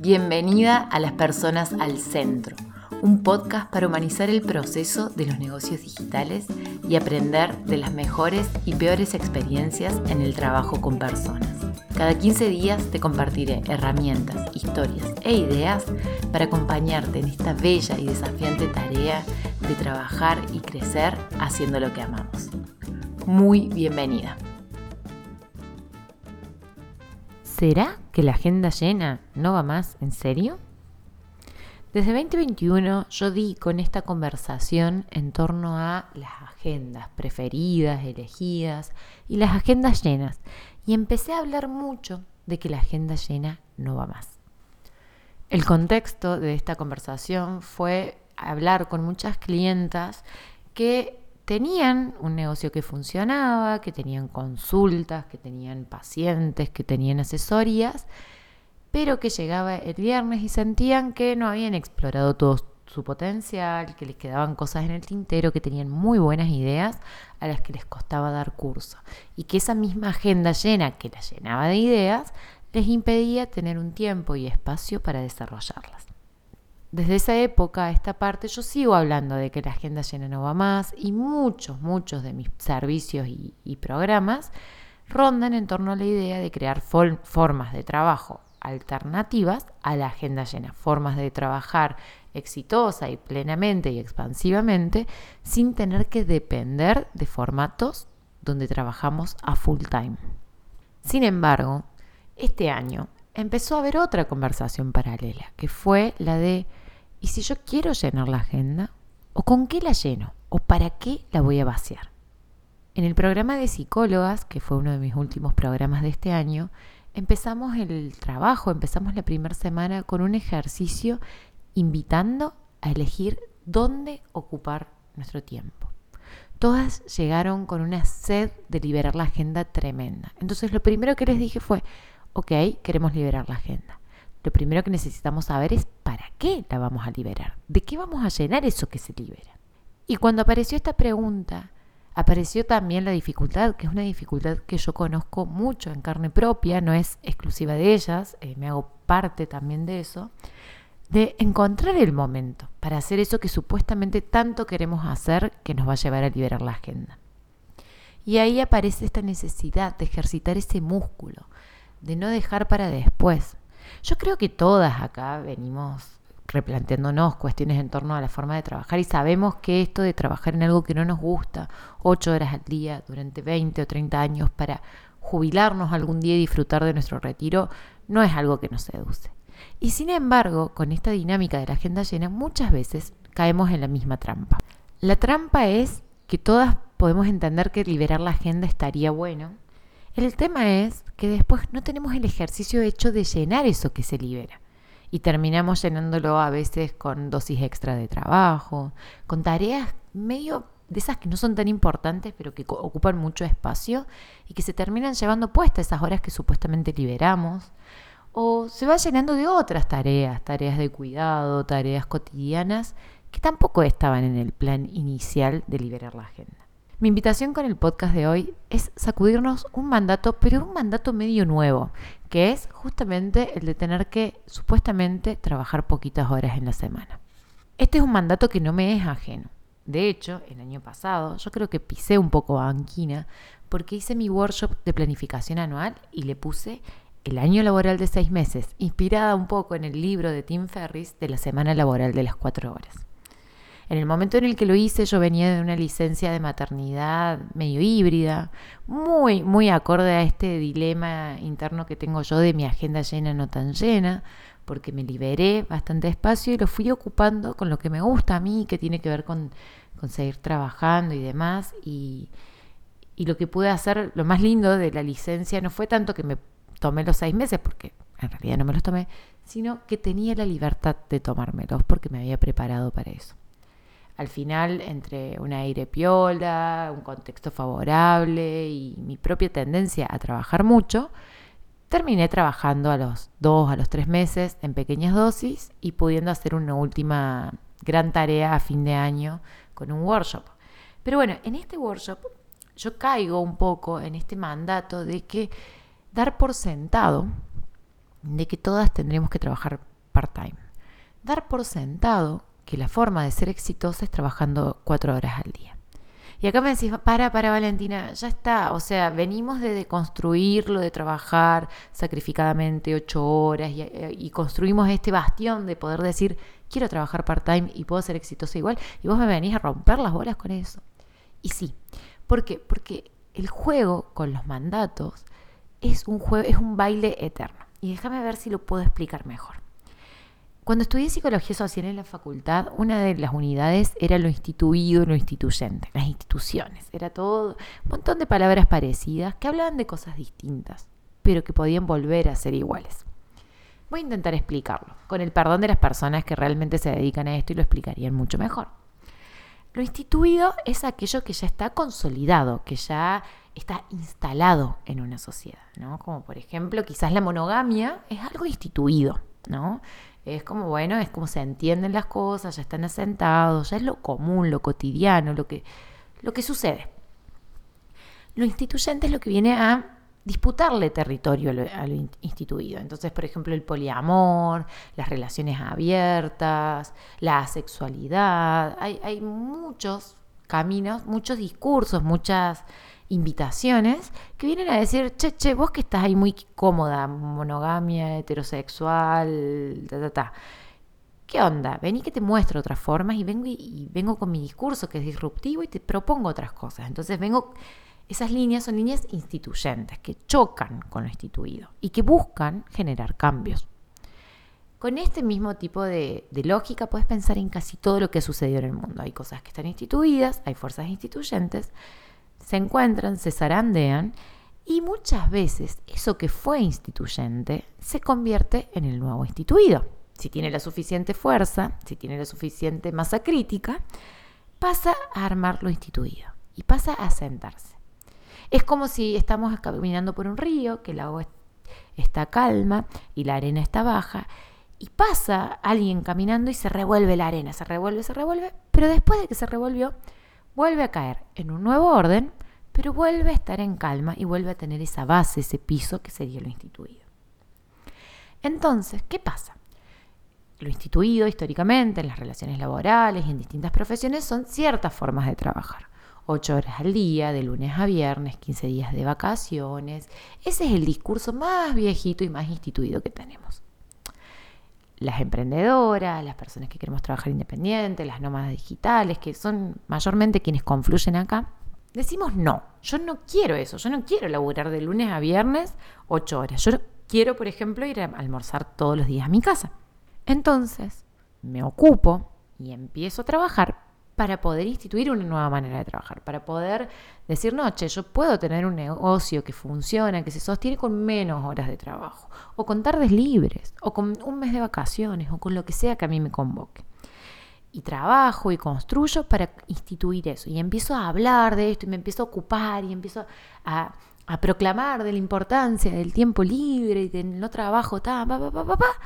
Bienvenida a Las Personas al Centro, un podcast para humanizar el proceso de los negocios digitales y aprender de las mejores y peores experiencias en el trabajo con personas. Cada 15 días te compartiré herramientas, historias e ideas para acompañarte en esta bella y desafiante tarea de trabajar y crecer haciendo lo que amamos. Muy bienvenida. ¿Será que la agenda llena no va más? ¿En serio? Desde 2021 yo di con esta conversación en torno a las agendas preferidas, elegidas y las agendas llenas. Y empecé a hablar mucho de que la agenda llena no va más. El contexto de esta conversación fue hablar con muchas clientas que tenían un negocio que funcionaba, que tenían consultas, que tenían pacientes, que tenían asesorías, pero que llegaba el viernes y sentían que no habían explorado todo su potencial, que les quedaban cosas en el tintero, que tenían muy buenas ideas a las que les costaba dar curso. Y que esa misma agenda llena que la llenaba de ideas les impedía tener un tiempo y espacio para desarrollarlas desde esa época a esta parte yo sigo hablando de que la agenda llena no va más y muchos, muchos de mis servicios y, programas rondan en torno a la idea de crear formas de trabajo alternativas a la agenda llena, formas de trabajar exitosa y plenamente y expansivamente sin tener que depender de formatos donde trabajamos a full time. Sin embargo, este año empezó a haber otra conversación paralela, que fue la de ¿Y si yo quiero llenar la agenda? ¿O con qué la lleno? ¿O para qué la voy a vaciar? En el programa de psicólogas, que fue uno de mis últimos programas de este año, empezamos el trabajo, empezamos la primera semana con un ejercicio invitando a elegir dónde ocupar nuestro tiempo. Todas llegaron con una sed de liberar la agenda tremenda. Entonces lo primero que les dije fue, ok, queremos liberar la agenda lo primero que necesitamos saber es para qué la vamos a liberar, de qué vamos a llenar eso que se libera. Y cuando apareció esta pregunta, apareció también la dificultad, que es una dificultad que yo conozco mucho en carne propia, no es exclusiva de ellas, eh, me hago parte también de eso, de encontrar el momento para hacer eso que supuestamente tanto queremos hacer que nos va a llevar a liberar la agenda. Y ahí aparece esta necesidad de ejercitar ese músculo, de no dejar para después, yo creo que todas acá venimos replanteándonos cuestiones en torno a la forma de trabajar y sabemos que esto de trabajar en algo que no nos gusta, ocho horas al día durante 20 o 30 años para jubilarnos algún día y disfrutar de nuestro retiro, no es algo que nos seduce. Y sin embargo, con esta dinámica de la agenda llena, muchas veces caemos en la misma trampa. La trampa es que todas podemos entender que liberar la agenda estaría bueno, el tema es que después no tenemos el ejercicio hecho de llenar eso que se libera. Y terminamos llenándolo a veces con dosis extra de trabajo, con tareas medio de esas que no son tan importantes, pero que ocupan mucho espacio y que se terminan llevando puestas esas horas que supuestamente liberamos. O se va llenando de otras tareas, tareas de cuidado, tareas cotidianas, que tampoco estaban en el plan inicial de liberar la agenda. Mi invitación con el podcast de hoy es sacudirnos un mandato, pero un mandato medio nuevo, que es justamente el de tener que supuestamente trabajar poquitas horas en la semana. Este es un mandato que no me es ajeno. De hecho, el año pasado yo creo que pisé un poco a Anquina porque hice mi workshop de planificación anual y le puse el año laboral de seis meses, inspirada un poco en el libro de Tim Ferris de la semana laboral de las cuatro horas. En el momento en el que lo hice yo venía de una licencia de maternidad medio híbrida, muy, muy acorde a este dilema interno que tengo yo de mi agenda llena no tan llena, porque me liberé bastante espacio y lo fui ocupando con lo que me gusta a mí, que tiene que ver con, seguir trabajando y demás. Y, y lo que pude hacer, lo más lindo de la licencia no fue tanto que me tomé los seis meses, porque en realidad no me los tomé, sino que tenía la libertad de tomármelos porque me había preparado para eso al final, entre un aire piola, un contexto favorable y mi propia tendencia a trabajar mucho, terminé trabajando a los dos, a los tres meses en pequeñas dosis y pudiendo hacer una última gran tarea a fin de año con un workshop. Pero bueno, en este workshop yo caigo un poco en este mandato de que dar por sentado de que todas tendremos que trabajar part-time. Dar por sentado que la forma de ser exitosa es trabajando cuatro horas al día. Y acá me decís, para, para Valentina, ya está. O sea, venimos de construirlo, de trabajar sacrificadamente ocho horas y, eh, y, construimos este bastión de poder decir, quiero trabajar part-time y puedo ser exitosa igual. Y vos me venís a romper las bolas con eso. Y sí, ¿por qué? Porque el juego con los mandatos es un, juego, es un baile eterno. Y déjame ver si lo puedo explicar mejor. Cuando estudié psicología social en la facultad, una de las unidades era lo instituido y lo instituyente, las instituciones. Era todo un montón de palabras parecidas que hablaban de cosas distintas, pero que podían volver a ser iguales. Voy a intentar explicarlo, con el perdón de las personas que realmente se dedican a esto y lo explicarían mucho mejor. Lo instituido es aquello que ya está consolidado, que ya está instalado en una sociedad, ¿no? Como por ejemplo, quizás la monogamia es algo instituido, ¿no? Es como, bueno, es como se entienden las cosas, ya están asentados, ya es lo común, lo cotidiano, lo que, lo que sucede. Lo instituyente es lo que viene a disputarle territorio a lo, instituido. Entonces, por ejemplo, el poliamor, las relaciones abiertas, la sexualidad. Hay, hay muchos caminos, muchos discursos, muchas invitaciones que vienen a decir, che, che, vos que estás ahí muy cómoda, monogamia, heterosexual, ta, ta, ta. ¿Qué onda? Vení que te muestro otras formas y vengo, y, y vengo con mi discurso que es disruptivo y te propongo otras cosas. Entonces vengo, esas líneas son líneas instituyentes que chocan con lo instituido y que buscan generar cambios. Con este mismo tipo de, lógica puedes pensar en casi todo lo que ha sucedido en el mundo. Hay cosas que están instituidas, hay fuerzas instituyentes, se encuentran, se zarandean y muchas veces eso que fue instituyente se convierte en el nuevo instituido. Si tiene la suficiente fuerza, si tiene la suficiente masa crítica, pasa a armar lo instituido y pasa a sentarse. Es como si estamos caminando por un río, que el agua está calma y la arena está baja, y pasa alguien caminando y se revuelve la arena, se revuelve, se revuelve, pero después de que se revolvió, vuelve a caer en un nuevo orden, pero vuelve a estar en calma y vuelve a tener esa base, ese piso que sería lo instituido. Entonces, ¿qué pasa? Lo instituido históricamente en las relaciones laborales y en distintas profesiones son ciertas formas de trabajar. Ocho horas al día, de lunes a viernes, 15 días de vacaciones. Ese es el discurso más viejito y más instituido que tenemos las emprendedoras, las personas que queremos trabajar independiente, las nómadas digitales, que son mayormente quienes confluyen acá, decimos no, yo no quiero eso, yo no quiero laburar de lunes a viernes ocho horas, yo quiero, por ejemplo, ir a almorzar todos los días a mi casa. Entonces, me ocupo y empiezo a trabajar para poder instituir una nueva manera de trabajar, para poder decir, no, che, yo puedo tener un negocio que funciona, que se sostiene con menos horas de trabajo, o con tardes libres, o con un mes de vacaciones, o con lo que sea que a mí me convoque. Y trabajo y construyo para instituir eso. Y empiezo a hablar de esto, y me empiezo a ocupar, y empiezo a, proclamar de la importancia del tiempo libre y del no trabajo, ta, pa, pa, pa, pa, pa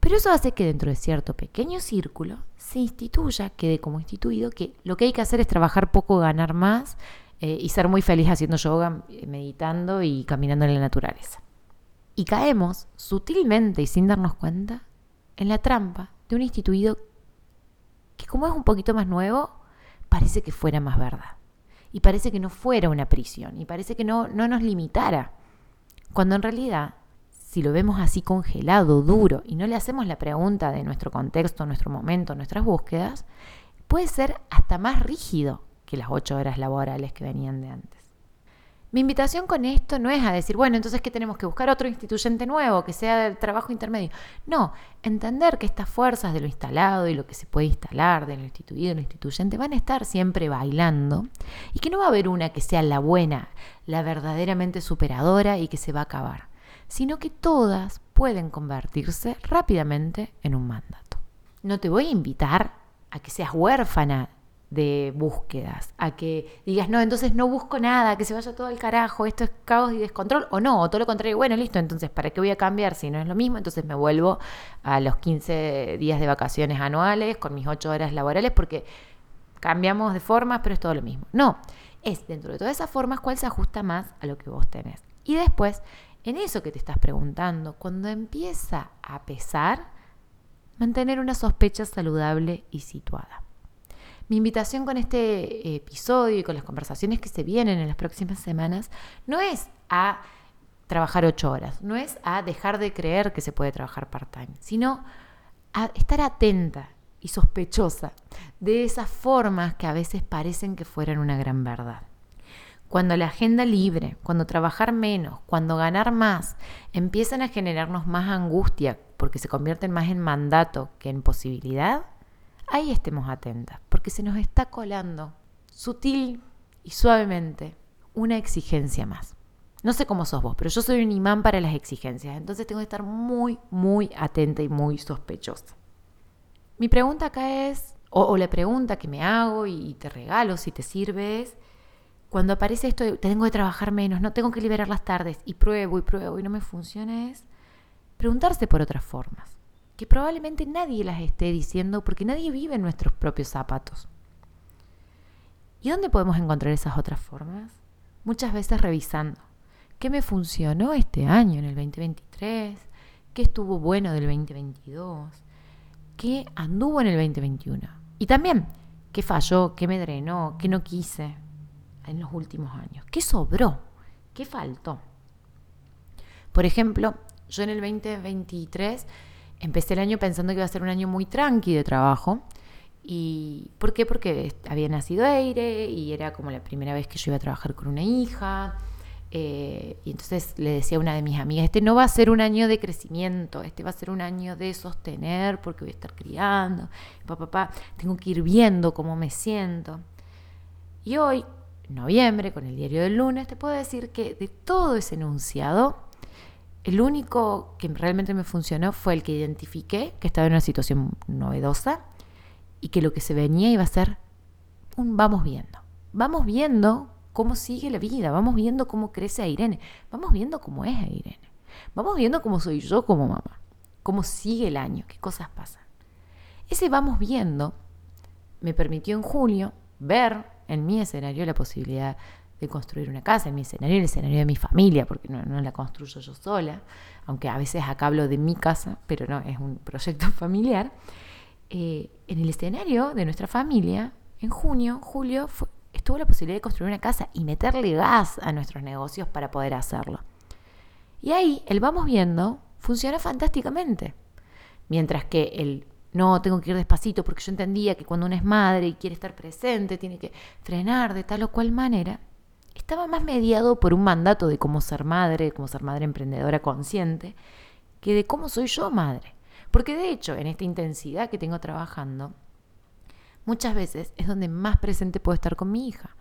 pero eso hace que dentro de cierto pequeño círculo se instituya, quede como instituido, que lo que hay que hacer es trabajar poco, ganar más eh, y ser muy feliz haciendo yoga, eh, meditando y caminando en la naturaleza. Y caemos sutilmente y sin darnos cuenta en la trampa de un instituido que como es un poquito más nuevo, parece que fuera más verdad. Y parece que no fuera una prisión. Y parece que no, no nos limitara. Cuando en realidad si lo vemos así congelado, duro, y no le hacemos la pregunta de nuestro contexto, nuestro momento, nuestras búsquedas, puede ser hasta más rígido que las ocho horas laborales que venían de antes. Mi invitación con esto no es a decir, bueno, entonces que tenemos que buscar otro instituyente nuevo, que sea de trabajo intermedio. No, entender que estas fuerzas de lo instalado y lo que se puede instalar, de lo instituido y lo instituyente, van a estar siempre bailando y que no va a haber una que sea la buena, la verdaderamente superadora y que se va a acabar sino que todas pueden convertirse rápidamente en un mandato. No te voy a invitar a que seas huérfana de búsquedas, a que digas, no, entonces no busco nada, que se vaya todo al carajo, esto es caos y descontrol, o no, o todo lo contrario, bueno, listo, entonces, ¿para qué voy a cambiar si no es lo mismo? Entonces me vuelvo a los 15 días de vacaciones anuales con mis 8 horas laborales porque cambiamos de formas, pero es todo lo mismo. No, es dentro de todas esas formas cuál se ajusta más a lo que vos tenés. Y después en eso que te estás preguntando, cuando empieza a pesar, mantener una sospecha saludable y situada. Mi invitación con este episodio y con las conversaciones que se vienen en las próximas semanas no es a trabajar ocho horas, no es a dejar de creer que se puede trabajar part-time, sino a estar atenta y sospechosa de esas formas que a veces parecen que fueran una gran verdad. Cuando la agenda libre, cuando trabajar menos, cuando ganar más, empiezan a generarnos más angustia porque se convierten más en mandato que en posibilidad, ahí estemos atentas, porque se nos está colando sutil y suavemente una exigencia más. No sé cómo sos vos, pero yo soy un imán para las exigencias, entonces tengo que estar muy, muy atenta y muy sospechosa. Mi pregunta acá es, o, la pregunta que me hago y te regalo si te sirve es, cuando aparece esto de tengo que trabajar menos, no tengo que liberar las tardes y pruebo y pruebo y no me funciona es preguntarse por otras formas, que probablemente nadie las esté diciendo porque nadie vive en nuestros propios zapatos. ¿Y dónde podemos encontrar esas otras formas? Muchas veces revisando. ¿Qué me funcionó este año, en el 2023? ¿Qué estuvo bueno del 2022? ¿Qué anduvo en el 2021? Y también, ¿qué falló? ¿Qué me drenó? ¿Qué no quise? En los últimos años? ¿Qué sobró? ¿Qué faltó? Por ejemplo, yo en el 2023 empecé el año pensando que iba a ser un año muy tranqui de trabajo. ¿Y por qué? Porque había nacido Eire y era como la primera vez que yo iba a trabajar con una hija. Eh, y entonces le decía a una de mis amigas, este no va a ser un año de crecimiento, este va a ser un año de sostener porque voy a estar criando, papá, papá, tengo que ir viendo cómo me siento. Y hoy, noviembre, con el diario del lunes, te puedo decir que de todo ese enunciado, el único que realmente me funcionó fue el que identifiqué que estaba en una situación novedosa y que lo que se venía iba a ser un vamos viendo. Vamos viendo cómo sigue la vida, vamos viendo cómo crece a Irene, vamos viendo cómo es a Irene, vamos viendo cómo soy yo como mamá, cómo sigue el año, qué cosas pasan. Ese vamos viendo me permitió en julio ver en mi escenario la posibilidad de construir una casa, en mi escenario, en el escenario de mi familia, porque no, la construyo yo sola, aunque a veces acá hablo de mi casa, pero no, es un proyecto familiar. Eh, en el escenario de nuestra familia, en junio, julio, estuvo la posibilidad de construir una casa y meterle gas a nuestros negocios para poder hacerlo. Y ahí el vamos viendo funciona fantásticamente. Mientras que el no, tengo que ir despacito porque yo entendía que cuando una es madre y quiere estar presente, tiene que frenar de tal o cual manera. Estaba más mediado por un mandato de cómo ser madre, cómo ser madre emprendedora consciente, que de cómo soy yo madre. Porque de hecho, en esta intensidad que tengo trabajando, muchas veces es donde más presente puedo estar con mi hija.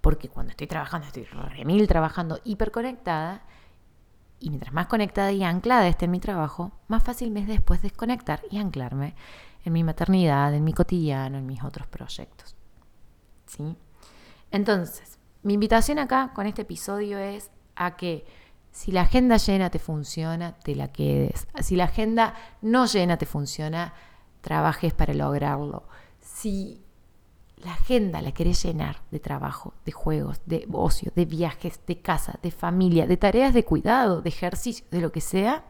Porque cuando estoy trabajando, estoy remil trabajando, hiperconectada, y mientras más conectada y anclada esté en mi trabajo, más fácil me es después desconectar y anclarme en mi maternidad, en mi cotidiano, en mis otros proyectos. ¿Sí? Entonces, mi invitación acá con este episodio es a que si la agenda llena te funciona, te la quedes. Si la agenda no llena te funciona, trabajes para lograrlo. Si la agenda la querés llenar de trabajo, de juegos, de ocio, de viajes, de casa, de familia, de tareas de cuidado, de ejercicio, de lo que sea,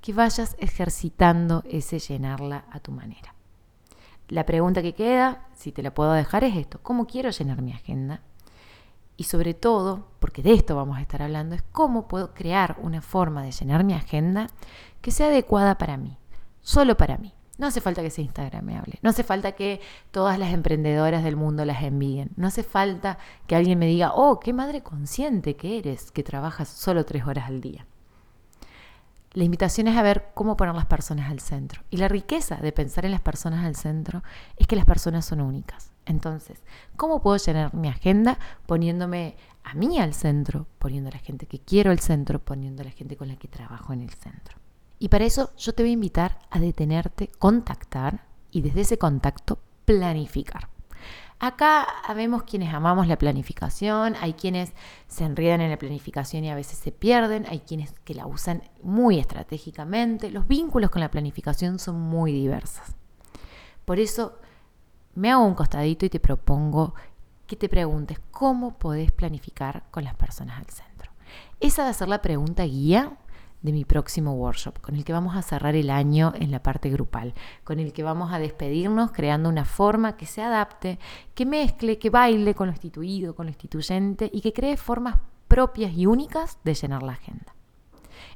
que vayas ejercitando ese llenarla a tu manera. La pregunta que queda, si te la puedo dejar, es esto, ¿cómo quiero llenar mi agenda? Y sobre todo, porque de esto vamos a estar hablando, es cómo puedo crear una forma de llenar mi agenda que sea adecuada para mí, solo para mí. No hace falta que sea instagramable, no hace falta que todas las emprendedoras del mundo las envíen, no hace falta que alguien me diga, oh, qué madre consciente que eres, que trabajas solo tres horas al día. La invitación es a ver cómo poner las personas al centro. Y la riqueza de pensar en las personas al centro es que las personas son únicas. Entonces, ¿cómo puedo llenar mi agenda poniéndome a mí al centro, poniendo a la gente que quiero al centro, poniendo a la gente con la que trabajo en el centro? Y para eso yo te voy a invitar a detenerte, contactar y desde ese contacto planificar. Acá vemos quienes amamos la planificación, hay quienes se enredan en la planificación y a veces se pierden, hay quienes que la usan muy estratégicamente. Los vínculos con la planificación son muy diversos. Por eso me hago un costadito y te propongo que te preguntes cómo podés planificar con las personas al centro. Esa va a ser la pregunta guía de mi próximo workshop, con el que vamos a cerrar el año en la parte grupal, con el que vamos a despedirnos creando una forma que se adapte, que mezcle, que baile con lo instituido, con lo instituyente y que cree formas propias y únicas de llenar la agenda.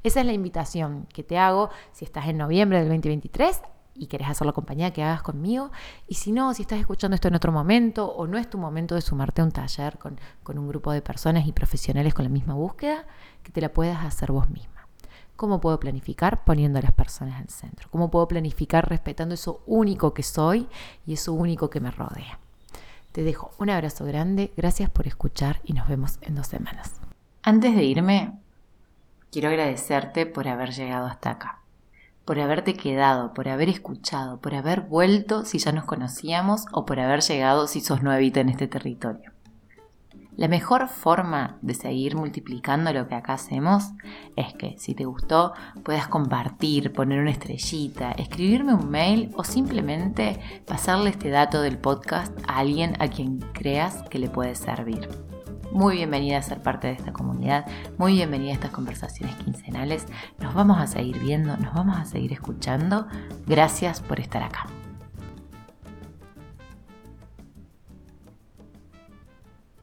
Esa es la invitación que te hago si estás en noviembre del 2023 y querés hacer la compañía que hagas conmigo. Y si no, si estás escuchando esto en otro momento o no es tu momento de sumarte a un taller con, con un grupo de personas y profesionales con la misma búsqueda, que te la puedas hacer vos misma. ¿Cómo puedo planificar poniendo a las personas el centro? ¿Cómo puedo planificar respetando eso único que soy y eso único que me rodea? Te dejo un abrazo grande, gracias por escuchar y nos vemos en dos semanas. Antes de irme, quiero agradecerte por haber llegado hasta acá por haberte quedado, por haber escuchado, por haber vuelto si ya nos conocíamos o por haber llegado si sos nuevita en este territorio. La mejor forma de seguir multiplicando lo que acá hacemos es que si te gustó puedas compartir, poner una estrellita, escribirme un mail o simplemente pasarle este dato del podcast a alguien a quien creas que le puede servir muy bienvenida a ser parte de esta comunidad, muy bienvenida a estas conversaciones quincenales. Nos vamos a seguir viendo, nos vamos a seguir escuchando. Gracias por estar acá.